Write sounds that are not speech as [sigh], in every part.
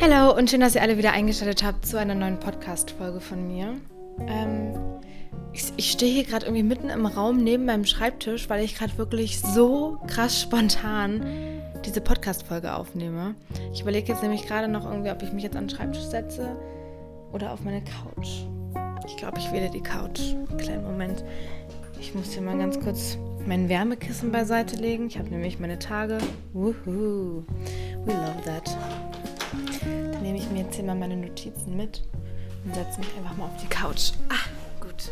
Hallo und schön, dass ihr alle wieder eingeschaltet habt zu einer neuen Podcast-Folge von mir. Ähm, ich, ich stehe hier gerade irgendwie mitten im Raum neben meinem Schreibtisch, weil ich gerade wirklich so krass spontan diese Podcast-Folge aufnehme. Ich überlege jetzt nämlich gerade noch irgendwie, ob ich mich jetzt an den Schreibtisch setze oder auf meine Couch. Ich glaube, ich wähle die Couch. Kleinen Moment. Ich muss hier mal ganz kurz mein Wärmekissen beiseite legen. Ich habe nämlich meine Tage. Woohoo. We love that ich mir jetzt hier mal meine Notizen mit und setze mich einfach mal auf die Couch. Ah, gut.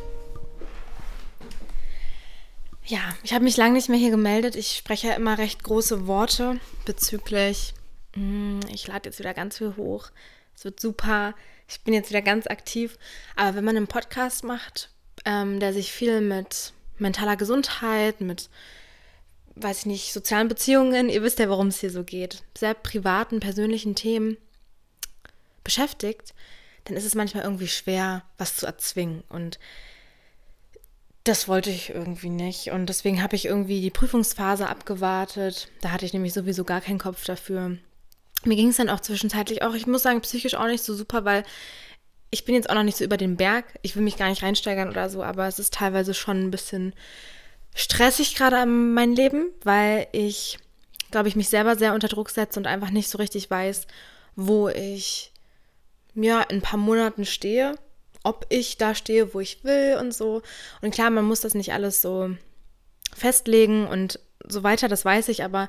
Ja, ich habe mich lange nicht mehr hier gemeldet. Ich spreche ja immer recht große Worte bezüglich, mh, hm, ich lade jetzt wieder ganz viel hoch. Es wird super. Ich bin jetzt wieder ganz aktiv. Aber wenn man einen Podcast macht, ähm, der sich viel mit mentaler Gesundheit, mit, weiß ich nicht, sozialen Beziehungen, ihr wisst ja, worum es hier so geht, sehr privaten, persönlichen Themen, beschäftigt, dann ist es manchmal irgendwie schwer, was zu erzwingen. Und das wollte ich irgendwie nicht. Und deswegen habe ich irgendwie die Prüfungsphase abgewartet. Da hatte ich nämlich sowieso gar keinen Kopf dafür. Mir ging es dann auch zwischenzeitlich auch, ich muss sagen, psychisch auch nicht so super, weil ich bin jetzt auch noch nicht so über den Berg. Ich will mich gar nicht reinsteigern oder so, aber es ist teilweise schon ein bisschen stressig gerade an mein Leben, weil ich, glaube ich, mich selber sehr unter Druck setze und einfach nicht so richtig weiß, wo ich ja, in ein paar Monaten stehe, ob ich da stehe, wo ich will und so. Und klar, man muss das nicht alles so festlegen und so weiter, das weiß ich, aber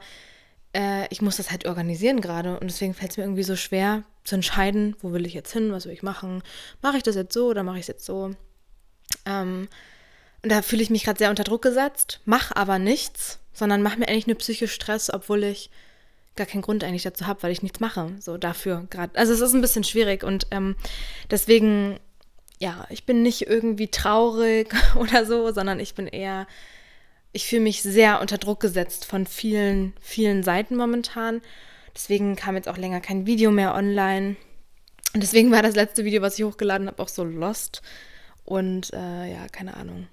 äh, ich muss das halt organisieren gerade. Und deswegen fällt es mir irgendwie so schwer zu entscheiden, wo will ich jetzt hin, was will ich machen. Mache ich das jetzt so oder mache ich es jetzt so? Ähm, und da fühle ich mich gerade sehr unter Druck gesetzt, mache aber nichts, sondern mache mir eigentlich nur psychisch Stress, obwohl ich gar keinen Grund eigentlich dazu habe, weil ich nichts mache. So dafür gerade. Also es ist ein bisschen schwierig und ähm, deswegen, ja, ich bin nicht irgendwie traurig [laughs] oder so, sondern ich bin eher, ich fühle mich sehr unter Druck gesetzt von vielen, vielen Seiten momentan. Deswegen kam jetzt auch länger kein Video mehr online. Und deswegen war das letzte Video, was ich hochgeladen habe, auch so lost. Und äh, ja, keine Ahnung.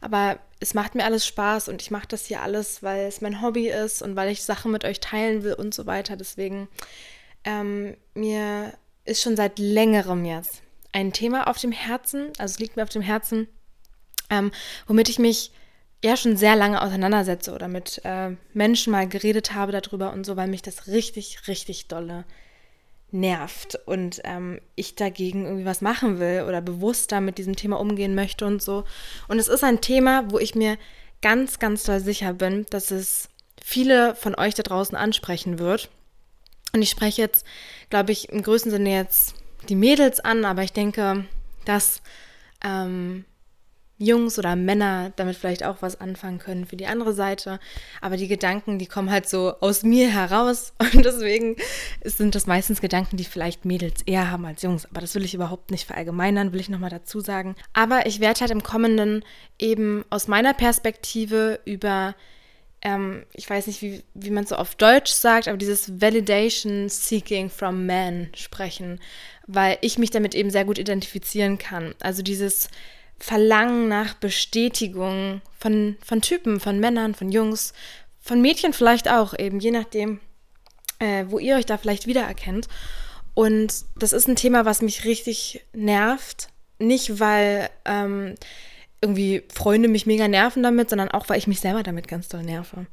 Aber es macht mir alles Spaß und ich mache das hier alles, weil es mein Hobby ist und weil ich Sachen mit euch teilen will und so weiter. Deswegen, ähm, mir ist schon seit längerem jetzt ein Thema auf dem Herzen, also es liegt mir auf dem Herzen, ähm, womit ich mich ja schon sehr lange auseinandersetze oder mit äh, Menschen mal geredet habe darüber und so, weil mich das richtig, richtig dolle nervt und ähm, ich dagegen irgendwie was machen will oder bewusster mit diesem Thema umgehen möchte und so. Und es ist ein Thema, wo ich mir ganz, ganz doll sicher bin, dass es viele von euch da draußen ansprechen wird. Und ich spreche jetzt, glaube ich, im größten Sinne jetzt die Mädels an, aber ich denke, dass ähm, Jungs oder Männer damit vielleicht auch was anfangen können für die andere Seite. Aber die Gedanken, die kommen halt so aus mir heraus. [laughs] Und deswegen sind das meistens Gedanken, die vielleicht Mädels eher haben als Jungs. Aber das will ich überhaupt nicht verallgemeinern, will ich nochmal dazu sagen. Aber ich werde halt im Kommenden eben aus meiner Perspektive über ähm, ich weiß nicht, wie, wie man so auf Deutsch sagt, aber dieses Validation Seeking from Men sprechen, weil ich mich damit eben sehr gut identifizieren kann. Also dieses Verlangen nach Bestätigung von, von Typen, von Männern, von Jungs, von Mädchen vielleicht auch, eben je nachdem, äh, wo ihr euch da vielleicht wiedererkennt. Und das ist ein Thema, was mich richtig nervt. Nicht, weil ähm, irgendwie Freunde mich mega nerven damit, sondern auch, weil ich mich selber damit ganz doll nerve.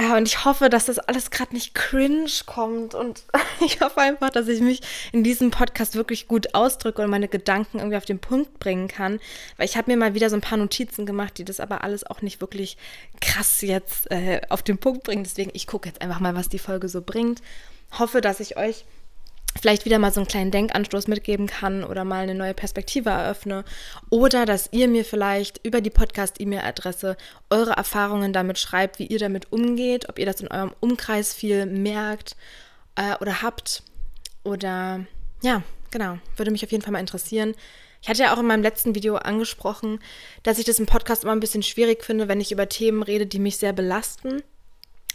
Ja, und ich hoffe, dass das alles gerade nicht cringe kommt. Und [laughs] ich hoffe einfach, dass ich mich in diesem Podcast wirklich gut ausdrücke und meine Gedanken irgendwie auf den Punkt bringen kann. Weil ich habe mir mal wieder so ein paar Notizen gemacht, die das aber alles auch nicht wirklich krass jetzt äh, auf den Punkt bringen. Deswegen, ich gucke jetzt einfach mal, was die Folge so bringt. Hoffe, dass ich euch vielleicht wieder mal so einen kleinen Denkanstoß mitgeben kann oder mal eine neue Perspektive eröffne oder dass ihr mir vielleicht über die Podcast-E-Mail-Adresse eure Erfahrungen damit schreibt, wie ihr damit umgeht, ob ihr das in eurem Umkreis viel merkt äh, oder habt oder ja, genau, würde mich auf jeden Fall mal interessieren. Ich hatte ja auch in meinem letzten Video angesprochen, dass ich das im Podcast immer ein bisschen schwierig finde, wenn ich über Themen rede, die mich sehr belasten.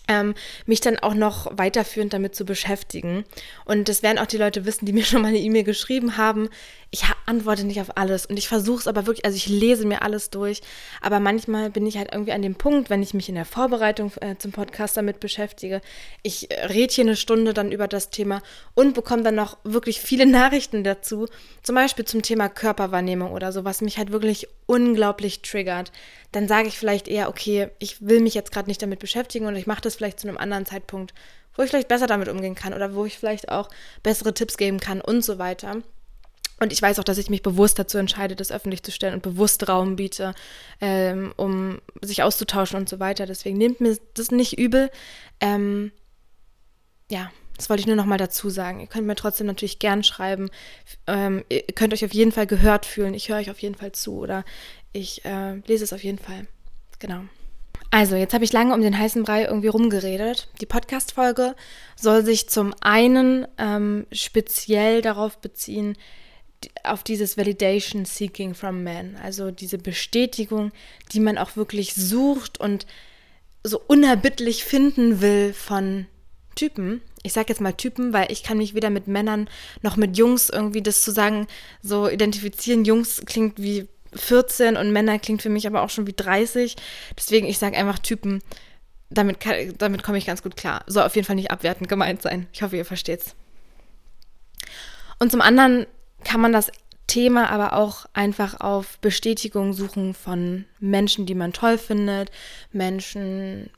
Ähm, mich dann auch noch weiterführend damit zu beschäftigen. Und das werden auch die Leute wissen, die [laughs] mir schon mal eine E-Mail geschrieben haben. Ich antworte nicht auf alles und ich versuche es aber wirklich, also ich lese mir alles durch, aber manchmal bin ich halt irgendwie an dem Punkt, wenn ich mich in der Vorbereitung äh, zum Podcast damit beschäftige, ich äh, rede hier eine Stunde dann über das Thema und bekomme dann noch wirklich viele [laughs] Nachrichten dazu, zum Beispiel zum Thema Körperwahrnehmung oder so, was mich halt wirklich unglaublich triggert. Dann sage ich vielleicht eher, okay, ich will mich jetzt gerade nicht damit beschäftigen und ich mache das vielleicht zu einem anderen Zeitpunkt, wo ich vielleicht besser damit umgehen kann oder wo ich vielleicht auch bessere Tipps geben kann und so weiter. Und ich weiß auch, dass ich mich bewusst dazu entscheide, das öffentlich zu stellen und bewusst Raum biete, ähm, um sich auszutauschen und so weiter. Deswegen nehmt mir das nicht übel. Ähm, ja, das wollte ich nur noch mal dazu sagen. Ihr könnt mir trotzdem natürlich gern schreiben. Ähm, ihr könnt euch auf jeden Fall gehört fühlen. Ich höre euch auf jeden Fall zu oder ich äh, lese es auf jeden Fall. Genau. Also, jetzt habe ich lange um den heißen Brei irgendwie rumgeredet. Die Podcast-Folge soll sich zum einen ähm, speziell darauf beziehen, auf dieses Validation Seeking from Men, also diese Bestätigung, die man auch wirklich sucht und so unerbittlich finden will von Typen. Ich sage jetzt mal Typen, weil ich kann mich weder mit Männern noch mit Jungs irgendwie das zu sagen, so identifizieren. Jungs klingt wie 14 und Männer klingt für mich aber auch schon wie 30. Deswegen, ich sage einfach Typen. Damit, damit komme ich ganz gut klar. Soll auf jeden Fall nicht abwertend gemeint sein. Ich hoffe, ihr versteht's. Und zum anderen kann man das Thema aber auch einfach auf Bestätigung suchen von Menschen, die man toll findet, Menschen,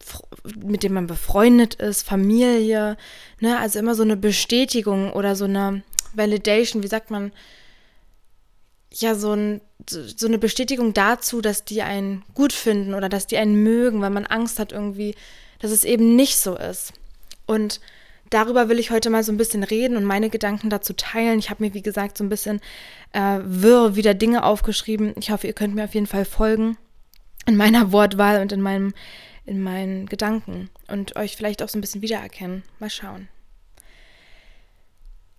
mit denen man befreundet ist, Familie, ne? Also immer so eine Bestätigung oder so eine Validation, wie sagt man, ja, so, ein, so eine Bestätigung dazu, dass die einen gut finden oder dass die einen mögen, weil man Angst hat irgendwie, dass es eben nicht so ist. Und darüber will ich heute mal so ein bisschen reden und meine Gedanken dazu teilen. Ich habe mir, wie gesagt, so ein bisschen äh, wirr wieder Dinge aufgeschrieben. Ich hoffe, ihr könnt mir auf jeden Fall folgen in meiner Wortwahl und in, meinem, in meinen Gedanken und euch vielleicht auch so ein bisschen wiedererkennen. Mal schauen.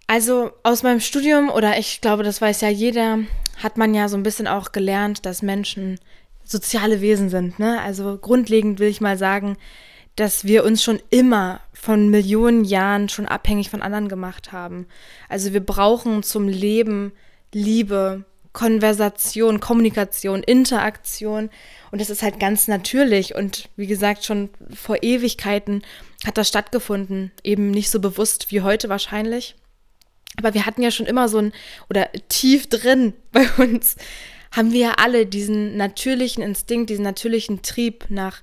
Also aus meinem Studium, oder ich glaube, das weiß ja jeder, hat man ja so ein bisschen auch gelernt, dass Menschen soziale Wesen sind. Ne? Also grundlegend will ich mal sagen, dass wir uns schon immer von Millionen Jahren schon abhängig von anderen gemacht haben. Also wir brauchen zum Leben Liebe, Konversation, Kommunikation, Interaktion. Und das ist halt ganz natürlich. Und wie gesagt, schon vor Ewigkeiten hat das stattgefunden. Eben nicht so bewusst wie heute wahrscheinlich. Aber wir hatten ja schon immer so ein, oder tief drin [laughs] bei uns, haben wir ja alle diesen natürlichen Instinkt, diesen natürlichen Trieb nach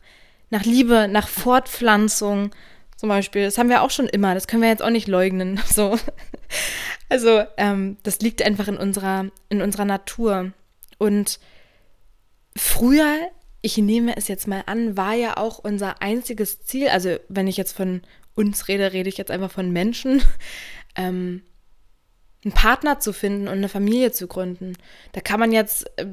nach Liebe, nach Fortpflanzung zum Beispiel. Das haben wir auch schon immer. Das können wir jetzt auch nicht leugnen. [laughs] So. Also, ähm, das liegt einfach in unserer, in unserer Natur. Und früher, ich nehme es jetzt mal an, war ja auch unser einziges Ziel, also wenn ich jetzt von uns rede, rede ich jetzt einfach von Menschen, [laughs] ähm, einen Partner zu finden und eine Familie zu gründen. Da kann man jetzt äh,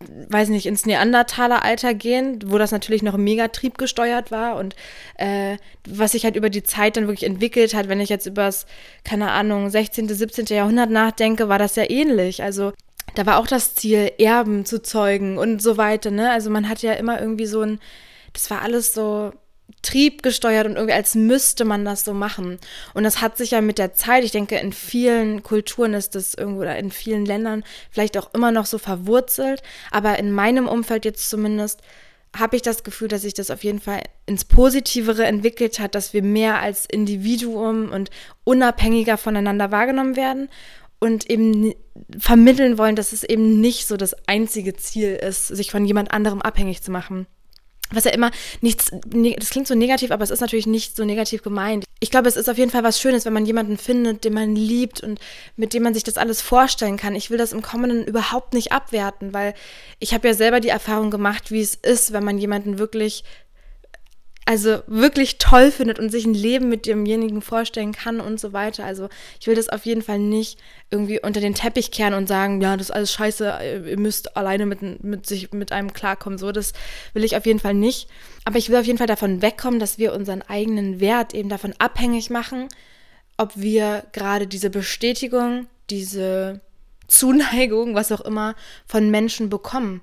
weiß nicht, ins Neandertaler-Alter gehen, wo das natürlich noch mega triebgesteuert war und äh, was sich halt über die Zeit dann wirklich entwickelt hat, wenn ich jetzt über das, keine Ahnung, 16., 17. Jahrhundert nachdenke, war das ja ähnlich. Also da war auch das Ziel, Erben zu zeugen und so weiter, ne? Also man hat ja immer irgendwie so ein, das war alles so triebgesteuert und irgendwie als müsste man das so machen. Und das hat sich ja mit der Zeit, ich denke, in vielen Kulturen ist das irgendwo oder in vielen Ländern vielleicht auch immer noch so verwurzelt. Aber in meinem Umfeld jetzt zumindest habe ich das Gefühl, dass sich das auf jeden Fall ins Positivere entwickelt hat, dass wir mehr als Individuum und unabhängiger voneinander wahrgenommen werden und eben vermitteln wollen, dass es eben nicht so das einzige Ziel ist, sich von jemand anderem abhängig zu machen was ja immer nichts, das klingt so negativ, aber es ist natürlich nicht so negativ gemeint. Ich glaube, es ist auf jeden Fall was Schönes, wenn man jemanden findet, den man liebt und mit dem man sich das alles vorstellen kann. Ich will das im Kommenden überhaupt nicht abwerten, weil ich habe ja selber die Erfahrung gemacht, wie es ist, wenn man jemanden wirklich also wirklich toll findet und sich ein Leben mit demjenigen vorstellen kann und so weiter. Also ich will das auf jeden Fall nicht irgendwie unter den Teppich kehren und sagen, ja, das ist alles scheiße, ihr müsst alleine mit, mit sich mit einem klarkommen. So, das will ich auf jeden Fall nicht. Aber ich will auf jeden Fall davon wegkommen, dass wir unseren eigenen Wert eben davon abhängig machen, ob wir gerade diese Bestätigung, diese Zuneigung, was auch immer, von Menschen bekommen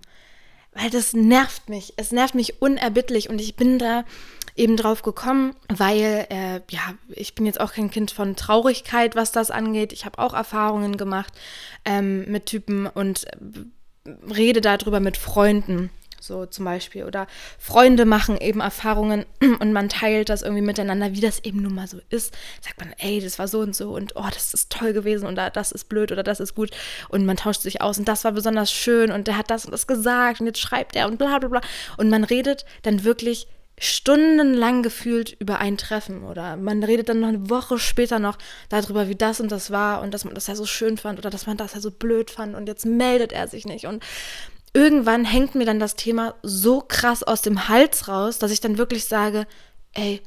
weil das nervt mich. Es nervt mich unerbittlich und ich bin da eben drauf gekommen, weil, äh, ja, ich bin jetzt auch kein Kind von Traurigkeit, was das angeht. Ich habe auch Erfahrungen gemacht ähm, mit Typen und äh, rede darüber mit Freunden so zum Beispiel. Oder Freunde machen eben Erfahrungen [clears throat] und man teilt das irgendwie miteinander, wie das eben nun mal so ist. Sagt man, ey, das war so und so und oh, das ist toll gewesen und das ist blöd oder das ist gut. Und man tauscht sich aus und das war besonders schön und der hat das und das gesagt und jetzt schreibt er und bla bla bla. Und man redet dann wirklich stundenlang gefühlt über ein Treffen oder man redet dann noch eine Woche später noch darüber, wie das und das war und dass man das ja so schön fand oder dass man das ja so blöd fand und jetzt meldet er sich nicht und irgendwann hängt mir dann das Thema so krass aus dem Hals raus, dass ich dann wirklich sage, ey,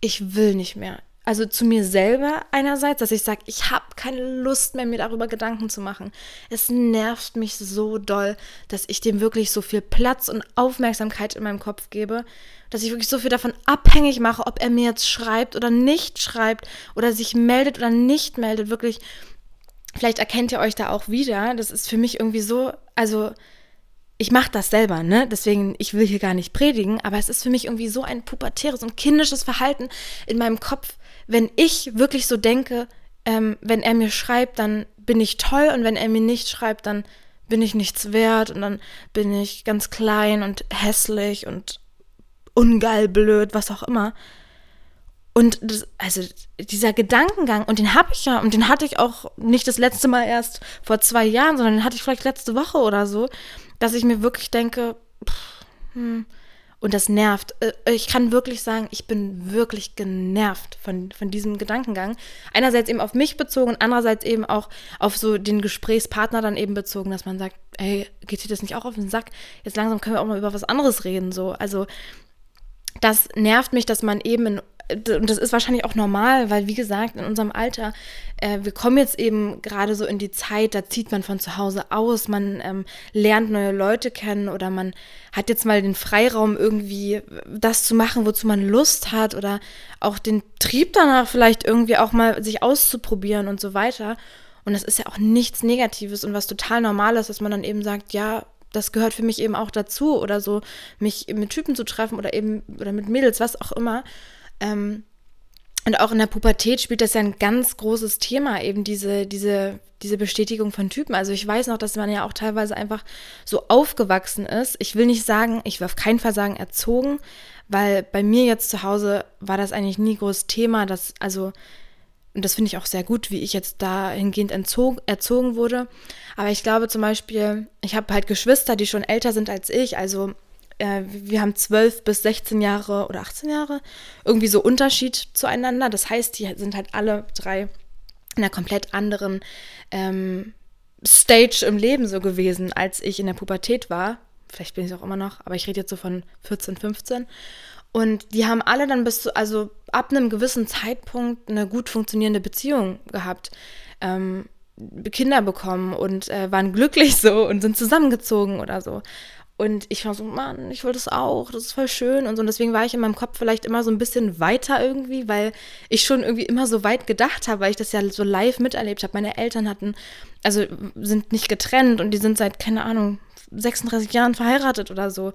ich will nicht mehr. Also zu mir selber einerseits, dass ich sage, ich habe keine Lust mehr, mir darüber Gedanken zu machen. Es nervt mich so doll, dass ich dem wirklich so viel Platz und Aufmerksamkeit in meinem Kopf gebe, dass ich wirklich so viel davon abhängig mache, ob er mir jetzt schreibt oder nicht schreibt oder sich meldet oder nicht meldet. Wirklich, vielleicht erkennt ihr euch da auch wieder. Das ist für mich irgendwie so, also ich mache das selber, ne? Deswegen, ich will hier gar nicht predigen, aber es ist für mich irgendwie so ein pubertäres und kindisches Verhalten in meinem Kopf, wenn ich wirklich so denke, ähm, wenn er mir schreibt, dann bin ich toll und wenn er mir nicht schreibt, dann bin ich nichts wert und dann bin ich ganz klein und hässlich und ungeil, blöd, was auch immer. Und das, also dieser Gedankengang, und den habe ich ja, und den hatte ich auch nicht das letzte Mal erst vor zwei Jahren, sondern den hatte ich vielleicht letzte Woche oder so, dass ich mir wirklich denke, pff, hm, und das nervt. Äh, ich kann wirklich sagen, ich bin wirklich genervt von, von diesem Gedankengang. Einerseits eben auf mich bezogen, andererseits eben auch auf so den Gesprächspartner dann eben bezogen, dass man sagt, ey, geht dir das nicht auch auf den Sack? Jetzt langsam können wir auch mal über was anderes reden. So. Also das nervt mich, dass man eben in und das ist wahrscheinlich auch normal, weil wie gesagt, in unserem Alter, äh, wir kommen jetzt eben gerade so in die Zeit, da zieht man von zu Hause aus, man ähm, lernt neue Leute kennen oder man hat jetzt mal den Freiraum irgendwie das zu machen, wozu man Lust hat oder auch den Trieb danach vielleicht irgendwie auch mal sich auszuprobieren und so weiter. Und das ist ja auch nichts Negatives und was total Normales, dass man dann eben sagt, ja, das gehört für mich eben auch dazu oder so, mich mit Typen zu treffen oder eben oder mit Mädels, was auch immer. Ähm, und auch in der Pubertät spielt das ja ein ganz großes Thema, eben diese, diese, diese Bestätigung von Typen. Also ich weiß noch, dass man ja auch teilweise einfach so aufgewachsen ist. Ich will nicht sagen, ich will auf keinen Fall sagen erzogen, weil bei mir jetzt zu Hause war das eigentlich nie groß Thema, dass, also, und das finde ich auch sehr gut, wie ich jetzt dahingehend entzog, erzogen wurde. Aber ich glaube zum Beispiel, ich habe halt Geschwister, die schon älter sind als ich, also äh, wir haben 12 bis 16 Jahre oder 18 Jahre irgendwie so Unterschied zueinander. Das heißt, die sind halt alle drei in einer komplett anderen ähm, Stage im Leben so gewesen, als ich in der Pubertät war. Vielleicht bin ich es auch immer noch, aber ich rede jetzt so von 14, 15. Und die haben alle dann bis zu, also ab einem gewissen Zeitpunkt eine gut funktionierende Beziehung gehabt. Ähm, Kinder bekommen und äh, waren glücklich so und sind zusammengezogen oder so. Und ich war so, Mann, ich will das auch, das ist voll schön und so. Und deswegen war ich in meinem Kopf vielleicht immer so ein bisschen weiter irgendwie, weil ich schon irgendwie immer so weit gedacht habe, weil ich das ja so live miterlebt habe. Meine Eltern hatten, also sind nicht getrennt und die sind seit, keine Ahnung, 36 Jahren verheiratet oder so.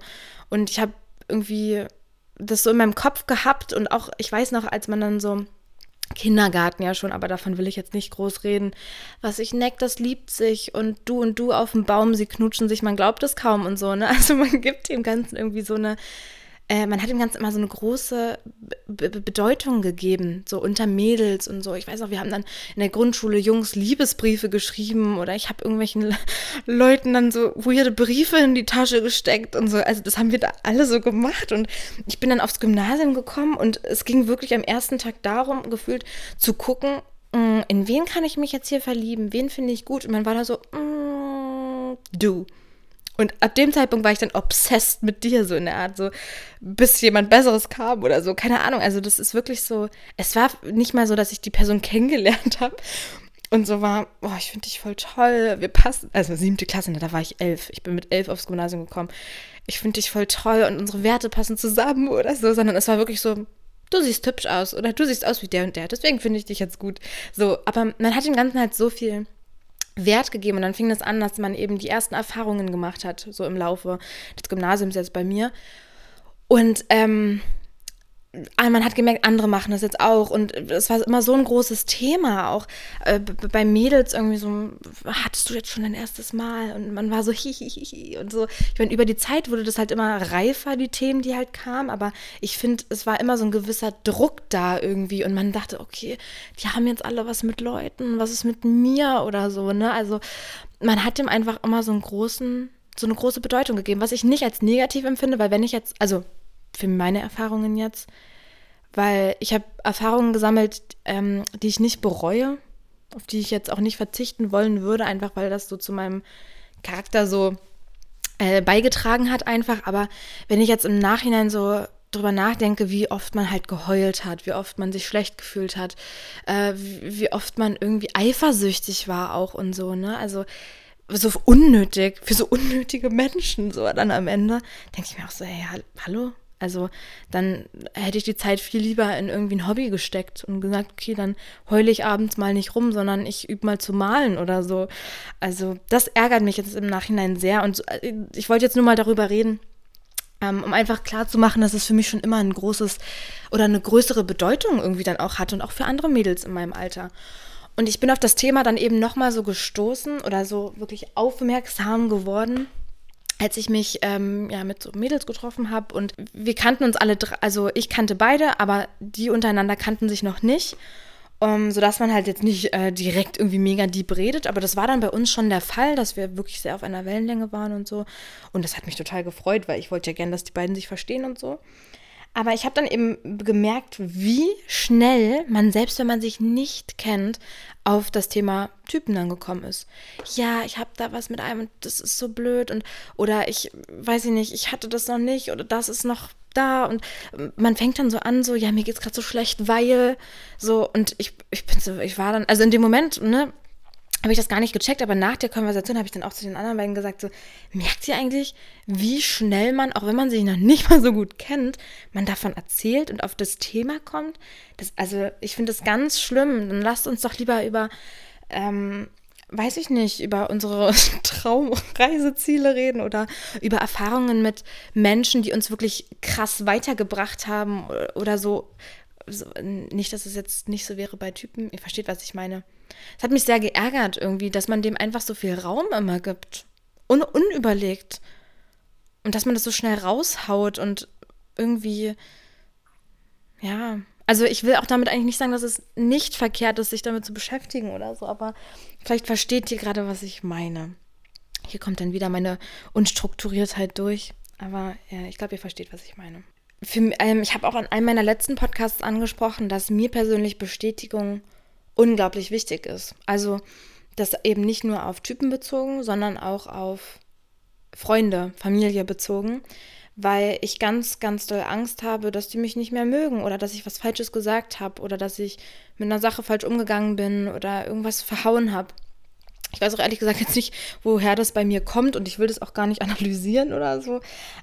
Und ich habe irgendwie das so in meinem Kopf gehabt und auch, ich weiß noch, als man dann so Kindergarten ja schon, aber davon will ich jetzt nicht groß reden. Was ich neckt, das liebt sich und du und du auf dem Baum, sie knutschen sich, man glaubt es kaum und so, ne? [laughs] Also man gibt dem Ganzen irgendwie so eine äh, man hat dem Ganzen immer so eine große Be Bedeutung gegeben, so unter Mädels und so. Ich weiß auch, wir haben dann in der Grundschule Jungs Liebesbriefe geschrieben oder ich habe irgendwelchen Leuten dann so weirde Briefe in die Tasche gesteckt und so. Also das haben wir da alle so gemacht und ich bin dann aufs Gymnasium gekommen und es ging wirklich am ersten Tag darum, gefühlt zu gucken, mm, in wen kann ich mich jetzt hier verlieben, wen finde ich gut und man war da so, mm, du. Und ab dem Zeitpunkt war ich dann obsessed mit dir, so in der Art, so bis jemand Besseres kam oder so. Keine Ahnung. Also, das ist wirklich so. Es war nicht mal so, dass ich die Person [laughs] kennengelernt habe und so war, boah, ich finde dich voll toll. Wir passen. Also, siebte Klasse, ne, da war ich elf. Ich bin mit elf aufs Gymnasium gekommen. Ich finde dich voll toll und unsere Werte passen zusammen oder so, sondern es war wirklich so, du siehst hübsch aus oder du siehst aus wie der und der. Deswegen finde ich dich jetzt gut. So, aber man hat dem Ganzen halt so viel Wert gegeben. Und dann fing das an, dass man eben die ersten Erfahrungen gemacht hat, so im Laufe des Gymnasiums jetzt bei mir. Und ähm, man hat gemerkt, andere machen das jetzt auch. Und es war immer so ein großes Thema auch. Äh, bei Mädels irgendwie so, hattest du jetzt schon dein erstes Mal? Und man war so [laughs] hihihihi und so. Ich meine, über die Zeit wurde das halt immer reifer, die Themen, die halt kamen. Aber ich finde, es war immer so ein gewisser Druck da irgendwie. Und man dachte, okay, die haben jetzt alle was mit Leuten, was ist mit mir oder so, ne? Also man hat dem einfach immer so einen großen, so eine große Bedeutung gegeben, was ich nicht als negativ empfinde, weil wenn ich jetzt, also für meine Erfahrungen jetzt, weil ich habe Erfahrungen gesammelt, ähm, die ich nicht bereue, auf die ich jetzt auch nicht verzichten wollen würde, einfach weil das so zu meinem Charakter so äh, beigetragen hat einfach. Aber wenn ich jetzt im Nachhinein so drüber nachdenke, wie oft man halt geheult hat, wie oft man sich schlecht gefühlt hat, äh, wie, wie, oft man irgendwie eifersüchtig war auch und so, ne? Also so unnötig, für so unnötige Menschen so dann am Ende, denke ich mir auch so, hey, hallo, also dann hätte ich die Zeit viel lieber in irgendwie ein Hobby gesteckt und gesagt, okay, dann heule ich abends mal nicht rum, sondern ich übe mal zu malen oder so. Also das ärgert mich jetzt im Nachhinein sehr und äh, ich wollte jetzt nur mal darüber reden, ähm, um einfach klarzumachen, dass es für mich schon immer ein großes oder eine größere Bedeutung irgendwie dann auch hat und auch für andere Mädels in meinem Alter. Und ich bin auf das Thema dann eben nochmal so gestoßen oder so wirklich aufmerksam geworden als ich mich ähm, ja, mit so Mädels getroffen habe und wir kannten uns alle, also ich kannte beide, aber die untereinander kannten sich noch nicht, um, ähm, sodass man halt jetzt nicht äh, direkt irgendwie mega deep redet, aber das war dann bei uns schon der Fall, dass wir wirklich sehr auf einer Wellenlänge waren und so und das hat mich total gefreut, weil ich wollte ja gerne, dass die beiden sich verstehen und so. Aber ich habe dann eben gemerkt, wie schnell man, selbst wenn man sich nicht kennt, auf das Thema Typen dann gekommen ist. Ja, ich habe da was mit einem und das ist so blöd und oder ich weiß ich nicht, ich hatte das noch nicht oder das ist noch da und man fängt dann so an, so ja, mir geht's gerade so schlecht, weil so und ich ich bin so, ich war dann also in dem Moment, ne, habe ich das gar nicht gecheckt, aber nach der Konversation habe ich dann auch zu den anderen beiden gesagt, so, merkt ihr eigentlich, wie schnell man, auch wenn man sich noch nicht [laughs] mal so gut kennt, man davon erzählt und auf das Thema kommt? Das, also ich finde das ganz schlimm. Dann lasst uns doch lieber über, ähm, weiß ich nicht, über unsere [laughs] Traumreiseziele reden oder über Erfahrungen mit Menschen, die uns wirklich krass weitergebracht haben oder so. So nicht, dass es jetzt nicht so wäre bei Typen. Ihr versteht, was ich meine. Es hat mich sehr geärgert irgendwie, dass man dem einfach so viel Raum immer gibt. Un unüberlegt. Und dass man das so schnell raushaut und irgendwie, ja. Also ich will auch damit eigentlich nicht sagen, dass es nicht verkehrt ist, sich damit zu beschäftigen oder so, aber vielleicht versteht ihr gerade, was ich meine. Hier kommt dann wieder meine Unstrukturiertheit durch. Aber ja, ich glaube, ihr versteht, was ich meine. Für, ähm, ich habe auch in einem meiner letzten Podcasts angesprochen, dass mir persönlich Bestätigung unglaublich wichtig ist. Also das eben nicht nur auf Typen bezogen, sondern auch auf Freunde, Familie bezogen, weil ich ganz, ganz doll Angst habe, dass die mich nicht mehr mögen oder dass ich was Falsches gesagt habe oder dass ich mit einer Sache falsch umgegangen bin oder irgendwas [laughs] verhauen habe. Ich weiß auch ehrlich gesagt jetzt nicht, woher das bei mir kommt und ich will das auch gar nicht [laughs] analysieren oder so,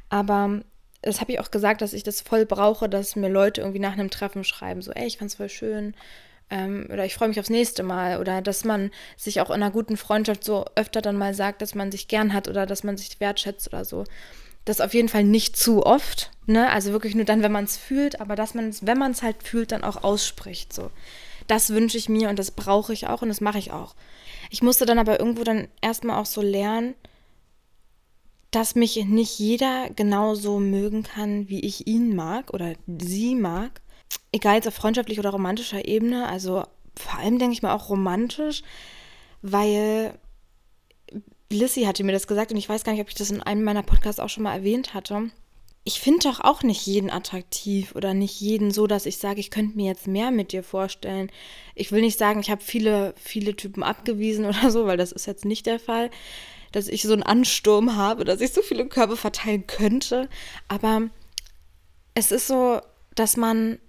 aber das habe ich auch gesagt, dass ich das voll brauche, dass mir Leute irgendwie nach einem Treffen schreiben, so, ey, ich fand's voll schön, ähm, oder ich freue mich aufs nächste Mal oder dass man sich auch in einer guten Freundschaft so öfter dann mal sagt, dass man sich gern hat oder dass man sich wertschätzt oder so. Das auf jeden Fall nicht zu oft, ne? Also wirklich nur dann, wenn man es fühlt, aber dass man es, wenn man es halt fühlt, dann auch ausspricht. So. Das wünsche ich mir und das brauche ich auch und das mache ich auch. Ich musste dann aber irgendwo dann erstmal auch so lernen, dass mich nicht jeder genauso mögen kann, wie ich ihn mag oder sie mag egal jetzt auf freundschaftlicher oder romantischer Ebene, also vor allem denke ich mal auch romantisch, weil Lissy hatte mir das gesagt und ich weiß gar nicht, ob ich das in einem meiner Podcasts auch schon mal erwähnt hatte. Ich finde doch auch nicht jeden attraktiv oder nicht jeden so, dass ich sage, ich könnte mir jetzt mehr mit dir vorstellen. Ich will nicht sagen, ich habe viele, viele Typen abgewiesen [laughs] oder so, weil das ist jetzt nicht der Fall, dass ich so einen Ansturm habe, dass ich so viele Körper verteilen könnte. Aber es ist so, dass man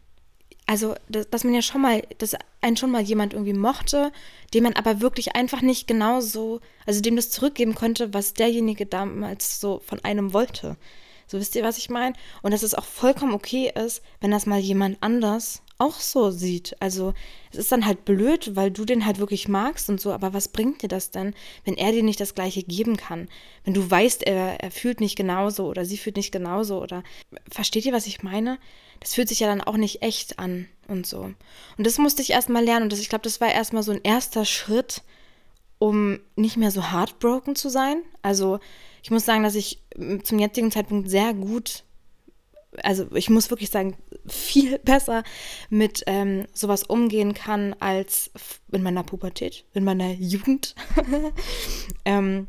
also, dass, dass man ja schon mal, dass einen schon mal jemand irgendwie mochte, dem man aber wirklich einfach nicht genau so, also dem das zurückgeben konnte, was derjenige damals so von einem wollte. So wisst ihr, was ich meine? Und dass es auch vollkommen okay ist, wenn das mal jemand anders auch so sieht. Also es ist dann halt blöd, weil du den halt wirklich magst und so, aber was bringt dir das denn, wenn er dir nicht das gleiche geben kann? Wenn du weißt, er, er fühlt nicht genauso oder sie fühlt nicht genauso oder versteht ihr, was ich meine? Das fühlt sich ja dann auch nicht echt an und so. Und das musste ich erstmal lernen und das, ich glaube, das war erstmal so ein erster Schritt, um nicht mehr so heartbroken zu sein. Also ich muss sagen, dass ich zum jetzigen Zeitpunkt sehr gut also ich muss wirklich sagen, viel [laughs] besser mit ähm, sowas umgehen kann als in meiner Pubertät, in meiner Jugend. [laughs] ähm,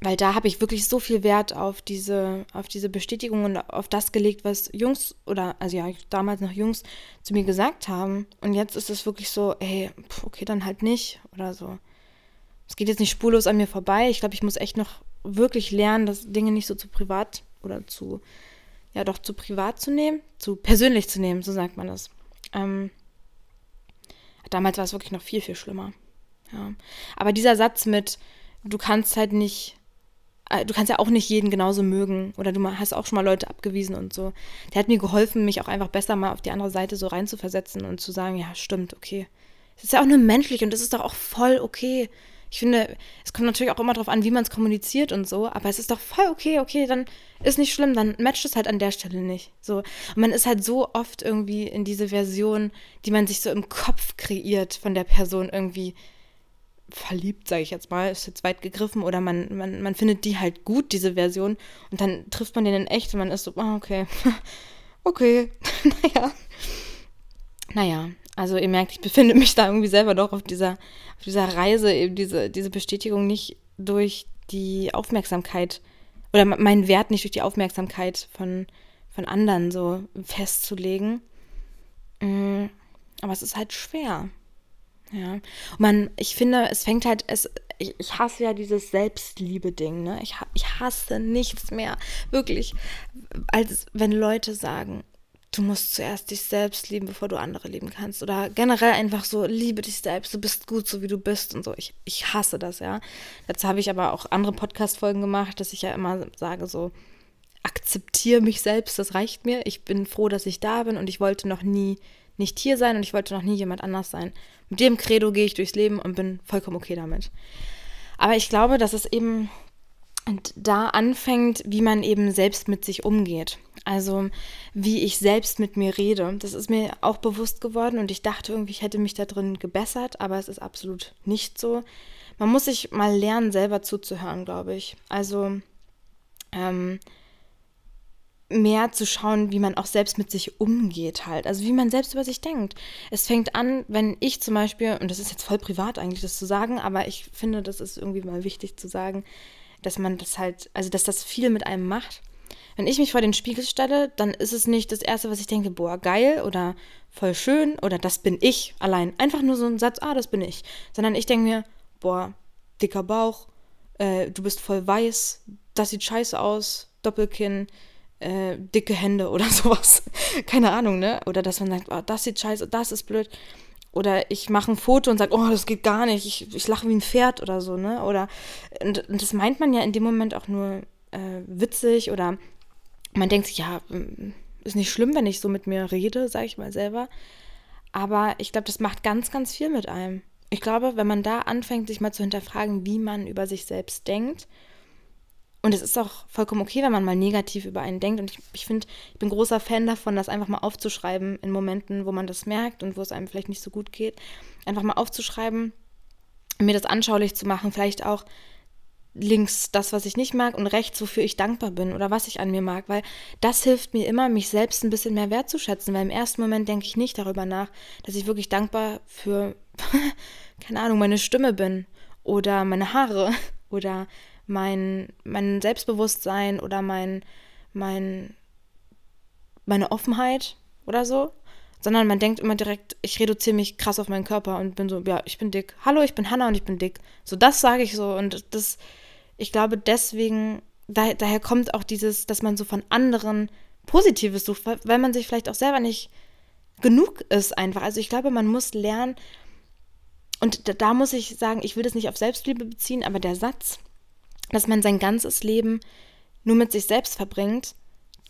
weil da habe ich wirklich so viel Wert auf diese, auf diese Bestätigung und auf das gelegt, was Jungs oder, also ja, damals noch Jungs zu mir gesagt haben. Und jetzt ist es wirklich so, ey, okay, dann halt nicht oder so. Es geht jetzt nicht spurlos an mir vorbei. Ich glaube, ich muss echt noch wirklich lernen, dass Dinge nicht so zu privat oder zu ja doch zu privat zu nehmen, zu persönlich zu nehmen, so sagt man das. Ähm, damals war es wirklich noch viel, viel schlimmer. Ja. Aber dieser Satz mit, du kannst halt nicht, äh, du kannst ja auch nicht jeden genauso mögen oder du hast auch schon mal Leute abgewiesen und so. Der hat mir geholfen, mich auch einfach besser mal auf die andere Seite so reinzuversetzen und zu sagen, ja, stimmt, okay. Es ist ja auch nur menschlich und es ist doch auch voll okay. Ich finde, es kommt natürlich auch immer darauf an, wie man es kommuniziert und so, aber es ist doch voll okay, okay, dann ist nicht schlimm, dann matcht es halt an der Stelle nicht. So. Und man ist halt so oft irgendwie in diese Version, die man sich so im Kopf kreiert von der Person irgendwie verliebt, sage ich jetzt mal, ist jetzt weit gegriffen, oder man, man, man findet die halt gut, diese Version, und dann trifft man den in echt und man ist so, oh, okay, [laughs] okay, [laughs] naja. Naja, also ihr merkt, ich befinde mich da irgendwie selber doch auf dieser, auf dieser Reise, eben diese, diese Bestätigung nicht durch die Aufmerksamkeit oder meinen Wert nicht durch die Aufmerksamkeit von, von anderen so festzulegen. Mm, aber es ist halt schwer. Ja. Und man, ich finde, es fängt halt, es, ich, ich hasse ja dieses Selbstliebe-Ding, ne? Ich, ich hasse nichts mehr, wirklich, als wenn Leute sagen, du musst zuerst dich selbst lieben, bevor du andere lieben kannst. Oder generell einfach so, liebe dich selbst, du bist gut, so wie du bist und so. Ich, ich hasse das, ja. Dazu habe ich aber auch andere Podcast-Folgen gemacht, dass ich ja immer sage, so, akzeptiere mich selbst, das reicht mir. Ich bin froh, dass ich da bin und ich wollte noch nie nicht hier sein und ich wollte noch nie jemand anders sein. Mit dem Credo gehe ich durchs Leben und bin vollkommen okay damit. Aber ich glaube, dass es eben da anfängt, wie man eben selbst mit sich umgeht. Also wie ich selbst mit mir rede. Das ist mir auch bewusst geworden und ich dachte irgendwie, ich hätte mich da drin gebessert, aber es ist absolut nicht so. Man muss sich mal lernen, selber zuzuhören, glaube ich. Also ähm, mehr zu schauen, wie man auch selbst mit sich umgeht halt. Also wie man selbst über sich denkt. Es fängt an, wenn ich zum Beispiel, und das ist jetzt voll privat eigentlich, das zu sagen, aber ich finde, das ist irgendwie mal wichtig zu sagen, dass man das halt, also dass das viel mit einem macht. Wenn ich mich vor den Spiegel stelle, dann ist es nicht das Erste, was ich denke, boah, geil oder voll schön oder das bin ich allein. Einfach nur so ein Satz, ah, das bin ich. Sondern ich denke mir, boah, dicker Bauch, äh, du bist voll weiß, das sieht scheiße aus, Doppelkinn, äh, dicke Hände [laughs] oder sowas. Keine Ahnung, ne? Oder dass man sagt, oh, das sieht scheiße, das ist blöd. Oder ich mache ein Foto und sage, oh, das geht gar nicht, ich, ich lache wie ein Pferd oder so, ne? Oder und, und das meint man ja in dem Moment auch nur äh, witzig oder man denkt sich, ja, mm, ist nicht schlimm, wenn ich so mit mir rede, sage ich mal selber. Aber ich glaube, das macht ganz, ganz viel mit einem. Ich glaube, wenn man da anfängt, sich mal zu hinterfragen, wie man über sich selbst denkt und es ist auch vollkommen okay, wenn man mal negativ über einen denkt. Und ich, ich finde, ich bin großer Fan davon, das einfach mal aufzuschreiben in Momenten, wo man das merkt und wo es einem vielleicht nicht so gut geht. Einfach mal aufzuschreiben, mir das anschaulich zu machen, vielleicht auch links das, was ich nicht mag und rechts, wofür ich dankbar bin oder was ich an mir mag, weil das hilft mir immer, mich selbst ein bisschen mehr wertzuschätzen, weil im ersten Moment denke ich nicht darüber nach, dass ich wirklich dankbar für, [laughs] keine Ahnung, meine Stimme bin oder meine Haare [laughs] oder mein, mein Selbstbewusstsein oder mein, mein, meine Offenheit oder so, sondern man denkt immer direkt, ich reduziere mich krass auf meinen Körper und bin so, ja, ich bin dick. Hallo, ich bin Hanna und ich bin dick. So, das sage ich so und das, ich glaube, deswegen, da, daher kommt auch dieses, dass man so von anderen Positives sucht, weil, weil man sich vielleicht auch selber nicht genug ist einfach. Also ich glaube, man muss lernen, und da, da muss ich sagen, ich will das nicht auf Selbstliebe beziehen, aber der Satz, dass man sein ganzes Leben nur mit sich selbst verbringt,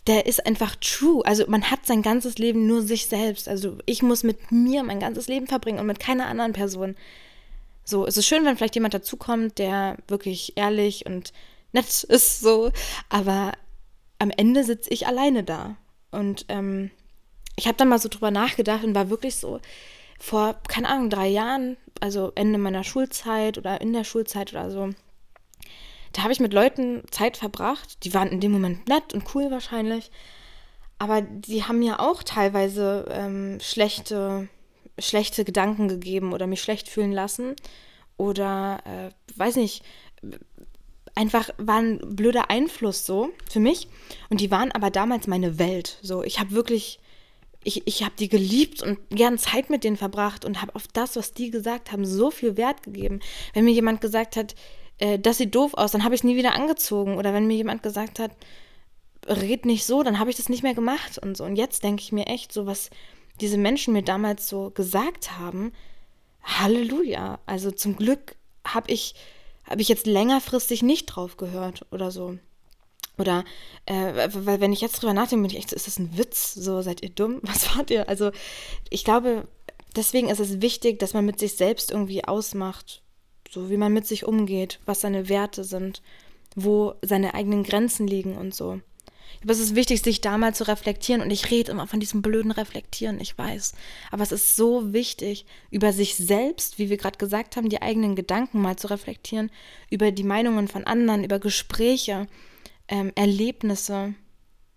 der ist einfach true. Also man hat sein ganzes Leben nur sich selbst. Also ich muss mit mir mein ganzes Leben verbringen und mit keiner anderen Person. So, es ist schön, wenn vielleicht jemand dazukommt, der wirklich ehrlich und nett ist, so. Aber am Ende sitze ich alleine da. Und ähm, ich habe dann mal so drüber nachgedacht und war wirklich so vor, keine Ahnung, drei Jahren, also Ende meiner Schulzeit oder in der Schulzeit oder so, da habe ich mit Leuten Zeit verbracht. Die waren in dem Moment nett und cool wahrscheinlich. Aber die haben mir auch teilweise ähm, schlechte, schlechte Gedanken gegeben oder mich schlecht fühlen lassen. Oder, äh, weiß nicht, einfach war ein blöder Einfluss so für mich. Und die waren aber damals meine Welt. So, ich habe wirklich, ich, ich habe die geliebt und gern Zeit mit denen verbracht und habe auf das, was die gesagt haben, so viel Wert gegeben. Wenn mir jemand gesagt hat, äh, das sieht doof aus, dann habe ich es nie wieder angezogen. Oder wenn mir jemand gesagt hat, red nicht so, dann habe ich das nicht mehr gemacht und so. Und jetzt denke ich mir echt, so was diese Menschen mir damals so gesagt haben, Halleluja. Also zum Glück habe ich, hab ich jetzt längerfristig nicht drauf gehört oder so. Oder, äh, weil wenn ich jetzt drüber nachdenke, bin ich echt, ist das ein Witz? So, seid ihr dumm? [laughs] Was wart ihr? Also, ich glaube, deswegen ist es wichtig, dass man mit sich selbst irgendwie ausmacht, so wie man mit sich umgeht, was seine Werte sind, wo seine eigenen Grenzen liegen und so. Aber es ist wichtig, sich da mal zu reflektieren. Und ich rede immer von diesem blöden Reflektieren, ich weiß. Aber es ist so wichtig, über sich selbst, wie wir gerade gesagt haben, die eigenen Gedanken mal zu reflektieren, über die Meinungen von anderen, über Gespräche, ähm, Erlebnisse,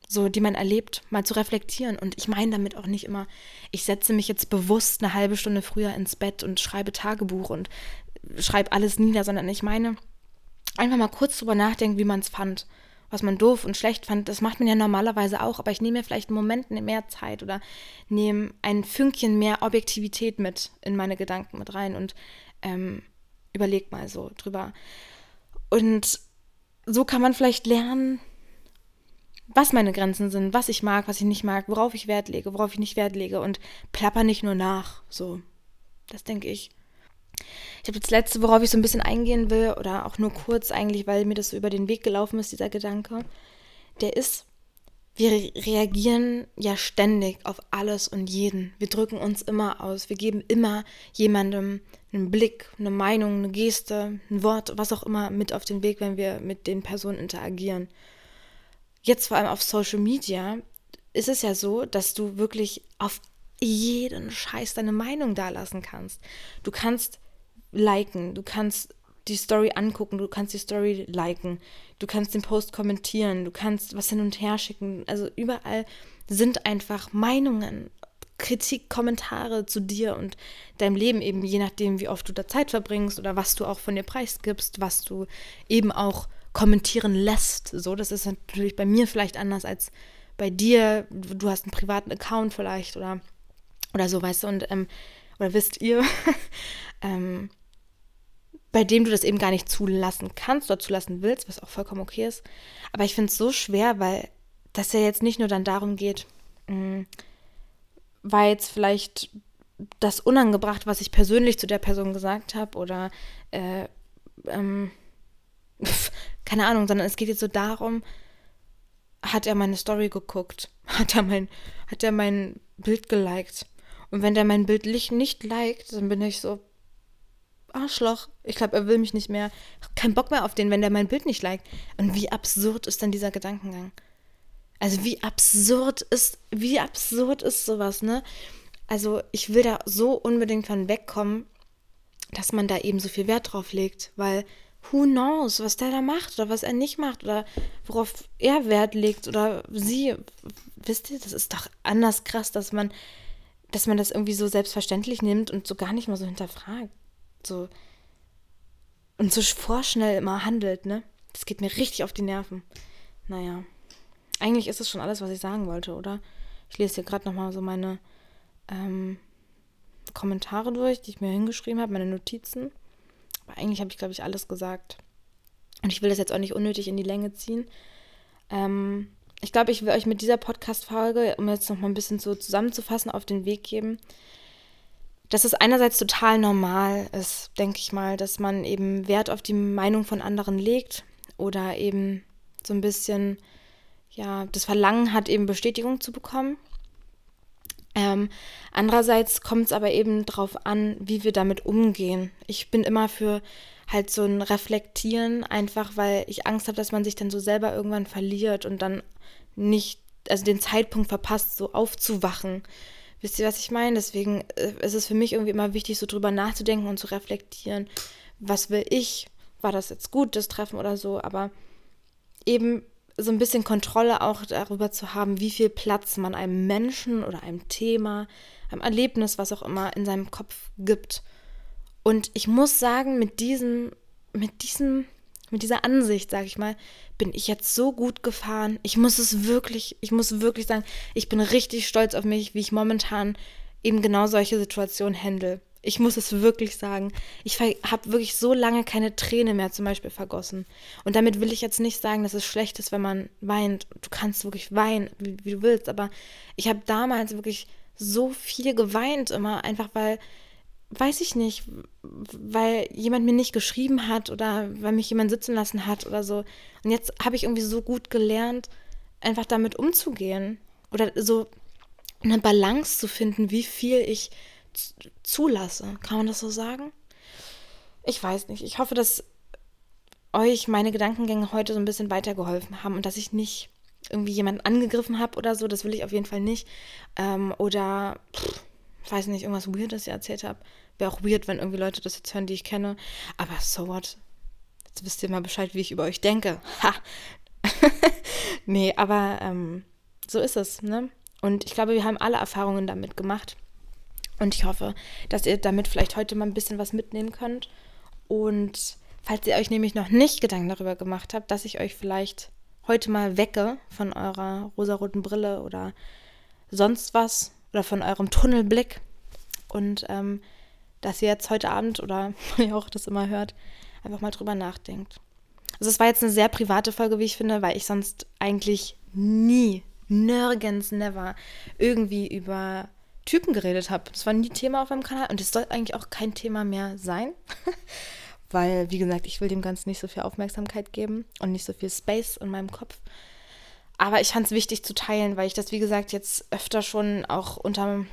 so die man erlebt, mal zu reflektieren. Und ich meine damit auch nicht immer, ich setze mich jetzt bewusst eine halbe Stunde früher ins Bett und schreibe Tagebuch und schreibe alles nieder, sondern ich meine, einfach mal kurz drüber nachdenken, wie man es fand. Was man doof und schlecht fand, das macht man ja normalerweise auch, aber ich nehme mir vielleicht einen Moment mehr Zeit oder nehme ein Fünkchen mehr Objektivität mit in meine Gedanken mit rein und ähm, überleg mal so drüber. Und so kann man vielleicht lernen, was meine Grenzen sind, was ich mag, was ich nicht mag, worauf ich Wert lege, worauf ich nicht Wert lege und plapper nicht nur nach. So, das denke ich. Ich habe das letzte, worauf ich so ein bisschen eingehen will, oder auch nur kurz eigentlich, weil mir das so über den Weg gelaufen ist, dieser Gedanke, der ist, wir reagieren ja ständig auf alles und jeden. Wir drücken uns immer aus. Wir geben immer jemandem einen Blick, eine Meinung, eine Geste, ein Wort, was auch immer mit auf den Weg, wenn wir mit den Personen interagieren. Jetzt vor allem auf Social Media ist es ja so, dass du wirklich auf jeden Scheiß deine Meinung dalassen kannst. Du kannst liken, du kannst die Story angucken, du kannst die Story liken, du kannst den Post kommentieren, du kannst was hin und her schicken. Also überall sind einfach Meinungen, Kritik, Kommentare zu dir und deinem Leben eben, je nachdem, wie oft du da Zeit verbringst oder was du auch von dir preisgibst, was du eben auch kommentieren lässt. So, das ist natürlich bei mir vielleicht anders als bei dir. Du hast einen privaten Account vielleicht oder, oder so, weißt du, und ähm, oder wisst ihr, [laughs] ähm, bei dem du das eben gar nicht zulassen kannst oder zulassen willst, was auch vollkommen okay ist. Aber ich finde es so schwer, weil das ja jetzt nicht nur dann darum geht, mh, mm, war jetzt vielleicht das unangebracht, was ich persönlich zu der Person gesagt habe oder äh, ähm, [laughs] keine Ahnung, sondern es geht jetzt so darum, hat er meine Story geguckt? [laughs] Hat er mein, hat er mein Bild geliked? Und wenn der mein Bild nicht liked, dann bin ich so, Arschloch. Ich glaube, er will mich nicht mehr. Kein Bock mehr auf den, wenn der mein Bild nicht liked. Und wie absurd ist dann dieser Gedankengang? Also wie absurd ist, wie absurd ist sowas, ne? Also ich will da so unbedingt von wegkommen, dass man da eben so viel Wert drauf legt, weil who knows, was der da macht oder was er nicht macht oder worauf er Wert legt oder sie. Wisst ihr, das ist doch anders krass, dass man, dass man das irgendwie so selbstverständlich nimmt und so gar nicht mal so hinterfragt so und so vorschnell immer handelt, ne? Das geht mir richtig auf die Nerven. Naja, eigentlich ist es schon alles, was ich sagen wollte, oder? Ich lese hier gerade nochmal so meine ähm, Kommentare durch, die ich mir hingeschrieben habe, meine Notizen. Aber eigentlich habe ich, glaube ich, alles gesagt. Und ich will das jetzt auch nicht unnötig in die Länge ziehen. Ähm, ich glaube, ich will euch mit dieser Podcast-Folge, um jetzt nochmal ein bisschen so zusammenzufassen, auf den Weg geben, dass es einerseits total normal ist, denke ich mal, dass man eben Wert auf die Meinung von anderen legt oder eben so ein bisschen, ja, das Verlangen hat, eben Bestätigung zu bekommen. Ähm, andererseits kommt es aber eben darauf an, wie wir damit umgehen. Ich bin immer für halt so ein Reflektieren, einfach weil ich Angst habe, dass man sich dann so selber irgendwann verliert und dann nicht, also den Zeitpunkt verpasst, so aufzuwachen. Wisst ihr, was ich meine? Deswegen äh, ist es für mich irgendwie immer wichtig, so drüber nachzudenken und zu reflektieren. Was will ich? War das jetzt gut, das Treffen oder so? Aber eben so ein bisschen Kontrolle auch darüber zu haben, wie viel Platz man einem Menschen oder einem Thema, einem Erlebnis, was auch immer, in seinem Kopf gibt. Und ich muss sagen, mit diesem, mit diesem, mit dieser Ansicht, sage ich mal, bin ich jetzt so gut gefahren. Ich muss es wirklich, ich muss wirklich sagen, ich bin richtig stolz auf mich, wie ich momentan eben genau solche Situationen handle. Ich muss es wirklich sagen. Ich habe wirklich so lange keine Träne mehr zum Beispiel vergossen. Und damit will ich jetzt nicht sagen, dass es schlecht ist, wenn man weint. Du kannst wirklich weinen, wie, wie du willst. Aber ich habe damals wirklich so viel geweint immer, einfach weil, weiß ich nicht, weil jemand mir nicht geschrieben hat oder weil mich jemand sitzen lassen hat oder so. Und jetzt habe ich irgendwie so gut gelernt, einfach damit umzugehen. Oder so eine Balance zu finden, wie viel ich zulasse. Kann man das so sagen? Ich weiß nicht. Ich hoffe, dass euch meine Gedankengänge heute so ein bisschen weitergeholfen haben und dass ich nicht irgendwie jemanden angegriffen habe oder so. Das will ich auf jeden Fall nicht. Ähm, oder, pff, weiß nicht, irgendwas Weirdes ich erzählt habe. Wäre auch weird, wenn irgendwie Leute das jetzt hören, die ich kenne. Aber so what? Jetzt wisst ihr mal Bescheid, wie ich über euch denke. Ha! [laughs] nee, aber ähm, so ist es, ne? Und ich glaube, wir haben alle Erfahrungen damit gemacht. Und ich hoffe, dass ihr damit vielleicht heute mal ein bisschen was mitnehmen könnt. Und falls ihr euch nämlich noch nicht Gedanken darüber gemacht habt, dass ich euch vielleicht heute mal wecke von eurer rosaroten Brille oder sonst was oder von eurem Tunnelblick und ähm, dass ihr jetzt heute Abend oder [laughs] ihr auch das immer hört, einfach mal drüber nachdenkt. Also es war jetzt eine sehr private Folge, wie ich finde, weil ich sonst eigentlich nie, nirgends, never irgendwie über Typen geredet habe. Das war nie Thema auf meinem Kanal und es soll eigentlich auch kein Thema mehr sein. [laughs] Weil, wie gesagt, ich will dem Ganzen nicht so viel Aufmerksamkeit geben und nicht so viel Space in meinem Kopf. Aber ich fand es wichtig zu teilen, weil ich das, wie gesagt, jetzt öfter schon auch unter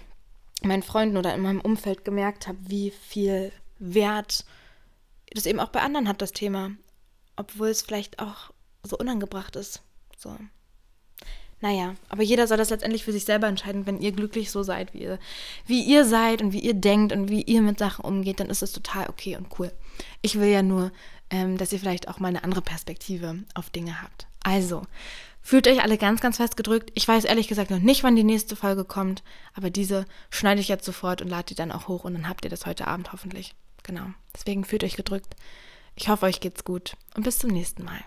meinen Freunden oder in meinem Umfeld gemerkt habe, wie viel Wert das eben auch bei anderen hat, das Thema. Obwohl es vielleicht auch so unangebracht ist. So. Naja, aber jeder soll das letztendlich für sich selber entscheiden. Wenn ihr glücklich so seid, wie ihr, wie ihr seid und wie ihr denkt und wie ihr mit Sachen umgeht, dann ist das total okay und cool. Ich will ja nur, ähm, dass ihr vielleicht auch mal eine andere Perspektive auf Dinge habt. Also, fühlt euch alle ganz, ganz fest gedrückt. Ich weiß ehrlich gesagt noch nicht, wann die nächste Folge kommt, aber diese schneide ich jetzt sofort und lade die dann auch hoch und dann habt ihr das heute Abend hoffentlich. Genau. Deswegen fühlt euch gedrückt. Ich hoffe, euch geht's gut und bis zum nächsten Mal.